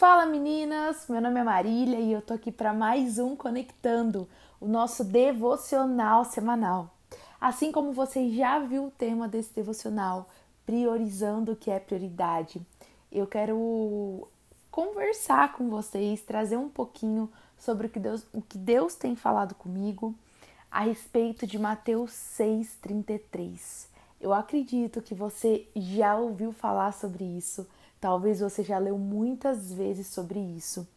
Fala meninas, meu nome é Marília e eu tô aqui para mais um Conectando, o nosso devocional semanal. Assim como você já viu o tema desse devocional, priorizando o que é prioridade, eu quero conversar com vocês, trazer um pouquinho sobre o que Deus, o que Deus tem falado comigo a respeito de Mateus 6,33. Eu acredito que você já ouviu falar sobre isso Talvez você já leu muitas vezes sobre isso,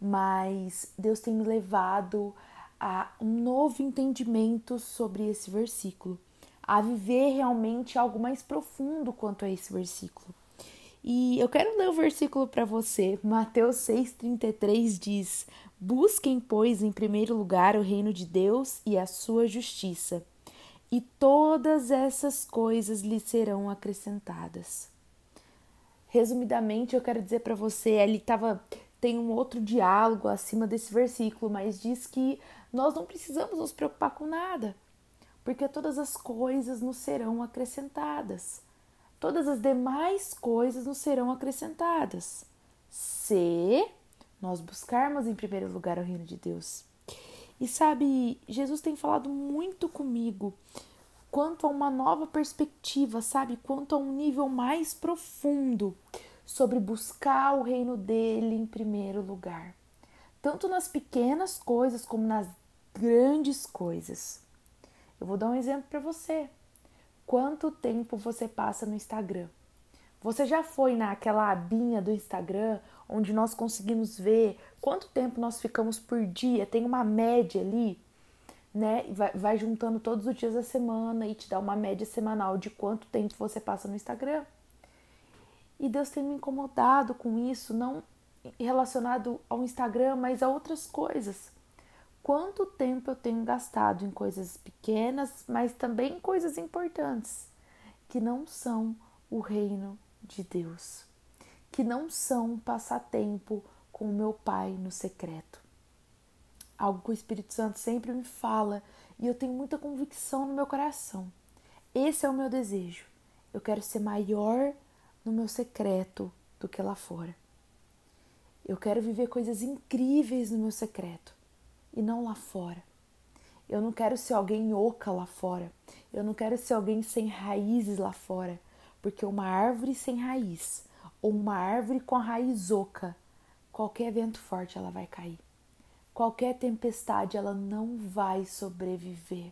mas Deus tem me levado a um novo entendimento sobre esse versículo, a viver realmente algo mais profundo quanto a esse versículo. E eu quero ler o versículo para você. Mateus 6,33 diz: Busquem, pois, em primeiro lugar o reino de Deus e a sua justiça, e todas essas coisas lhe serão acrescentadas. Resumidamente, eu quero dizer para você, ele tava tem um outro diálogo acima desse versículo, mas diz que nós não precisamos nos preocupar com nada, porque todas as coisas nos serão acrescentadas. Todas as demais coisas nos serão acrescentadas, se nós buscarmos em primeiro lugar o reino de Deus. E sabe, Jesus tem falado muito comigo quanto a uma nova perspectiva, sabe? Quanto a um nível mais profundo sobre buscar o reino dele em primeiro lugar, tanto nas pequenas coisas como nas grandes coisas. Eu vou dar um exemplo para você. Quanto tempo você passa no Instagram? Você já foi naquela abinha do Instagram onde nós conseguimos ver quanto tempo nós ficamos por dia? Tem uma média ali né? Vai, vai juntando todos os dias da semana e te dá uma média semanal de quanto tempo você passa no Instagram. E Deus tem me incomodado com isso, não relacionado ao Instagram, mas a outras coisas. Quanto tempo eu tenho gastado em coisas pequenas, mas também coisas importantes, que não são o reino de Deus, que não são passar tempo com o meu Pai no secreto algo que o Espírito Santo sempre me fala e eu tenho muita convicção no meu coração. Esse é o meu desejo. Eu quero ser maior no meu secreto do que lá fora. Eu quero viver coisas incríveis no meu secreto e não lá fora. Eu não quero ser alguém oca lá fora. Eu não quero ser alguém sem raízes lá fora, porque uma árvore sem raiz ou uma árvore com a raiz oca, qualquer vento forte ela vai cair. Qualquer tempestade ela não vai sobreviver.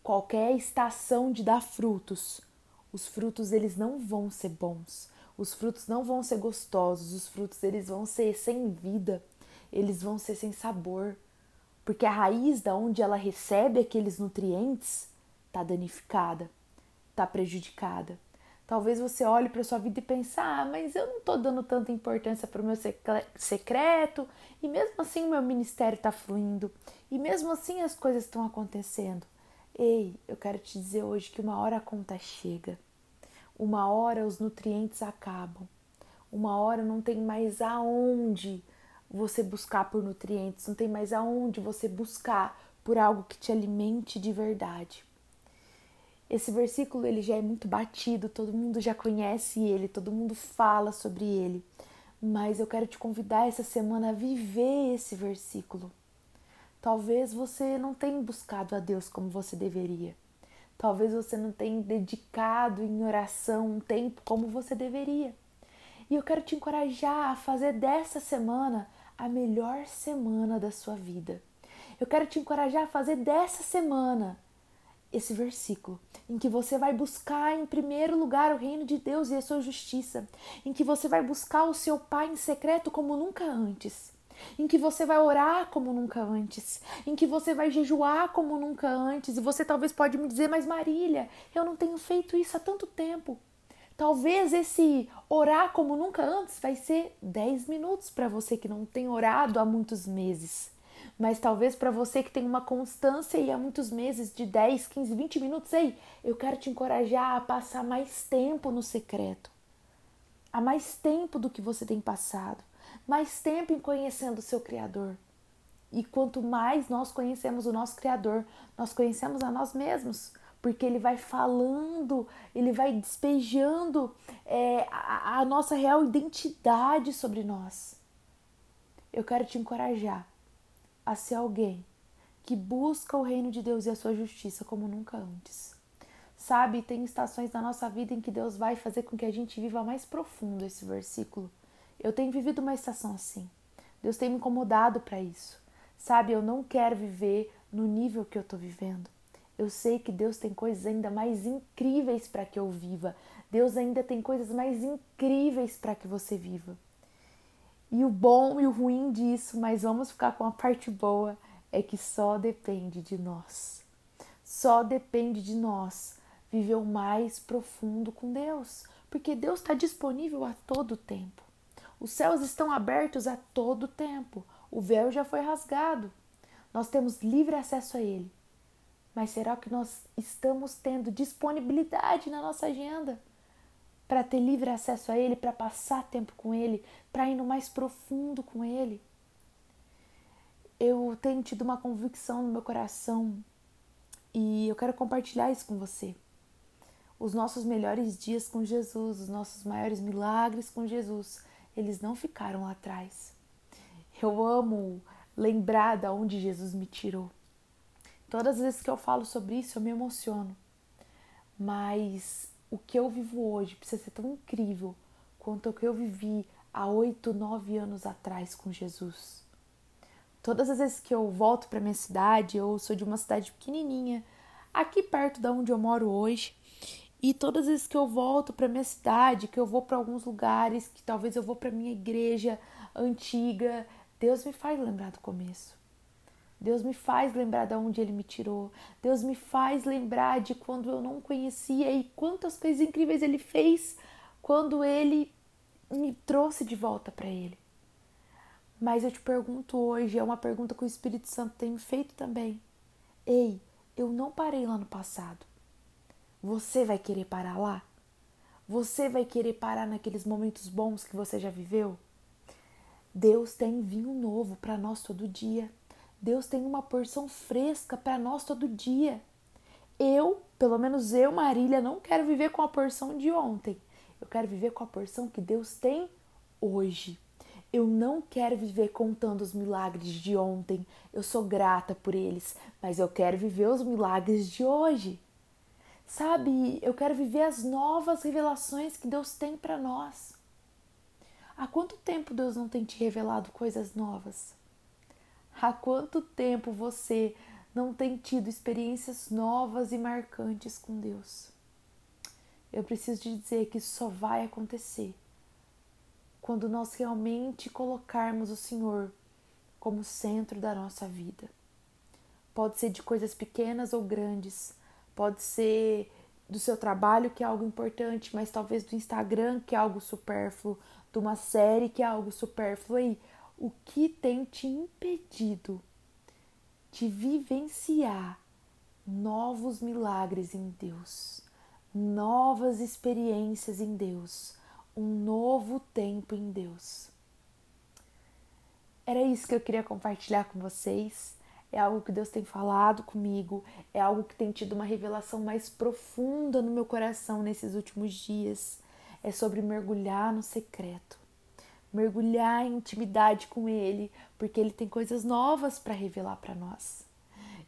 Qualquer estação de dar frutos, os frutos eles não vão ser bons. Os frutos não vão ser gostosos, os frutos eles vão ser sem vida, eles vão ser sem sabor, porque a raiz da onde ela recebe aqueles nutrientes está danificada, está prejudicada. Talvez você olhe para sua vida e pense: ah, mas eu não estou dando tanta importância para o meu secreto, e mesmo assim o meu ministério está fluindo, e mesmo assim as coisas estão acontecendo. Ei, eu quero te dizer hoje que uma hora a conta chega, uma hora os nutrientes acabam, uma hora não tem mais aonde você buscar por nutrientes, não tem mais aonde você buscar por algo que te alimente de verdade. Esse versículo ele já é muito batido, todo mundo já conhece ele, todo mundo fala sobre ele. Mas eu quero te convidar essa semana a viver esse versículo. Talvez você não tenha buscado a Deus como você deveria. Talvez você não tenha dedicado em oração um tempo como você deveria. E eu quero te encorajar a fazer dessa semana a melhor semana da sua vida. Eu quero te encorajar a fazer dessa semana esse versículo, em que você vai buscar em primeiro lugar o reino de Deus e a sua justiça, em que você vai buscar o seu Pai em secreto como nunca antes, em que você vai orar como nunca antes, em que você vai jejuar como nunca antes, e você talvez pode me dizer, mas Marília, eu não tenho feito isso há tanto tempo. Talvez esse orar como nunca antes vai ser 10 minutos para você que não tem orado há muitos meses. Mas talvez para você que tem uma constância e há muitos meses de 10, 15, 20 minutos, ei, eu quero te encorajar a passar mais tempo no secreto. Há mais tempo do que você tem passado, mais tempo em conhecendo o seu Criador. E quanto mais nós conhecemos o nosso Criador, nós conhecemos a nós mesmos, porque ele vai falando, ele vai despejando é, a, a nossa real identidade sobre nós. Eu quero te encorajar a ser alguém que busca o reino de Deus e a sua justiça como nunca antes. Sabe, tem estações na nossa vida em que Deus vai fazer com que a gente viva mais profundo esse versículo. Eu tenho vivido uma estação assim. Deus tem me incomodado para isso. Sabe, eu não quero viver no nível que eu estou vivendo. Eu sei que Deus tem coisas ainda mais incríveis para que eu viva. Deus ainda tem coisas mais incríveis para que você viva. E o bom e o ruim disso, mas vamos ficar com a parte boa, é que só depende de nós. Só depende de nós viver o mais profundo com Deus, porque Deus está disponível a todo tempo. Os céus estão abertos a todo tempo. O véu já foi rasgado. Nós temos livre acesso a Ele. Mas será que nós estamos tendo disponibilidade na nossa agenda para ter livre acesso a Ele, para passar tempo com Ele, para ir no mais profundo com Ele? Eu tenho tido uma convicção no meu coração e eu quero compartilhar isso com você. Os nossos melhores dias com Jesus, os nossos maiores milagres com Jesus, eles não ficaram lá atrás. Eu amo lembrar de onde Jesus me tirou. Todas as vezes que eu falo sobre isso, eu me emociono. Mas o que eu vivo hoje precisa ser tão incrível quanto o que eu vivi há oito, nove anos atrás com Jesus. Todas as vezes que eu volto para minha cidade, eu sou de uma cidade pequenininha, aqui perto da onde eu moro hoje, e todas as vezes que eu volto para minha cidade, que eu vou para alguns lugares, que talvez eu vou para minha igreja antiga, Deus me faz lembrar do começo. Deus me faz lembrar de onde Ele me tirou. Deus me faz lembrar de quando eu não conhecia e quantas coisas incríveis Ele fez quando Ele me trouxe de volta para Ele. Mas eu te pergunto hoje, é uma pergunta que o Espírito Santo tem feito também. Ei, eu não parei lá no passado. Você vai querer parar lá? Você vai querer parar naqueles momentos bons que você já viveu? Deus tem vinho novo para nós todo dia. Deus tem uma porção fresca para nós todo dia. Eu, pelo menos eu, Marília, não quero viver com a porção de ontem. Eu quero viver com a porção que Deus tem hoje. Eu não quero viver contando os milagres de ontem. Eu sou grata por eles, mas eu quero viver os milagres de hoje. Sabe, eu quero viver as novas revelações que Deus tem para nós. Há quanto tempo Deus não tem te revelado coisas novas? Há quanto tempo você não tem tido experiências novas e marcantes com Deus? Eu preciso te dizer que isso só vai acontecer quando nós realmente colocarmos o Senhor como centro da nossa vida. Pode ser de coisas pequenas ou grandes, pode ser do seu trabalho, que é algo importante, mas talvez do Instagram, que é algo supérfluo, de uma série, que é algo supérfluo. aí o que tem te impedido de vivenciar novos milagres em Deus, novas experiências em Deus, um novo tempo em Deus. Era isso que eu queria compartilhar com vocês. É algo que Deus tem falado comigo, é algo que tem tido uma revelação mais profunda no meu coração nesses últimos dias. É sobre mergulhar no secreto mergulhar em intimidade com Ele, porque Ele tem coisas novas para revelar para nós.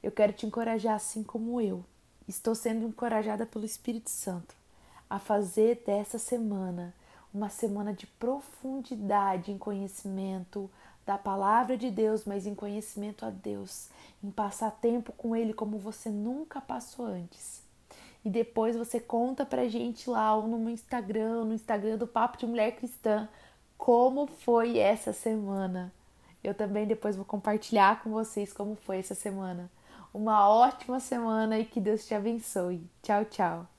Eu quero te encorajar, assim como eu, estou sendo encorajada pelo Espírito Santo, a fazer dessa semana uma semana de profundidade em conhecimento da palavra de Deus, mas em conhecimento a Deus, em passar tempo com Ele como você nunca passou antes. E depois você conta pra gente lá ou no Instagram, no Instagram do Papo de Mulher Cristã, como foi essa semana. Eu também depois vou compartilhar com vocês como foi essa semana. Uma ótima semana e que Deus te abençoe. Tchau, tchau.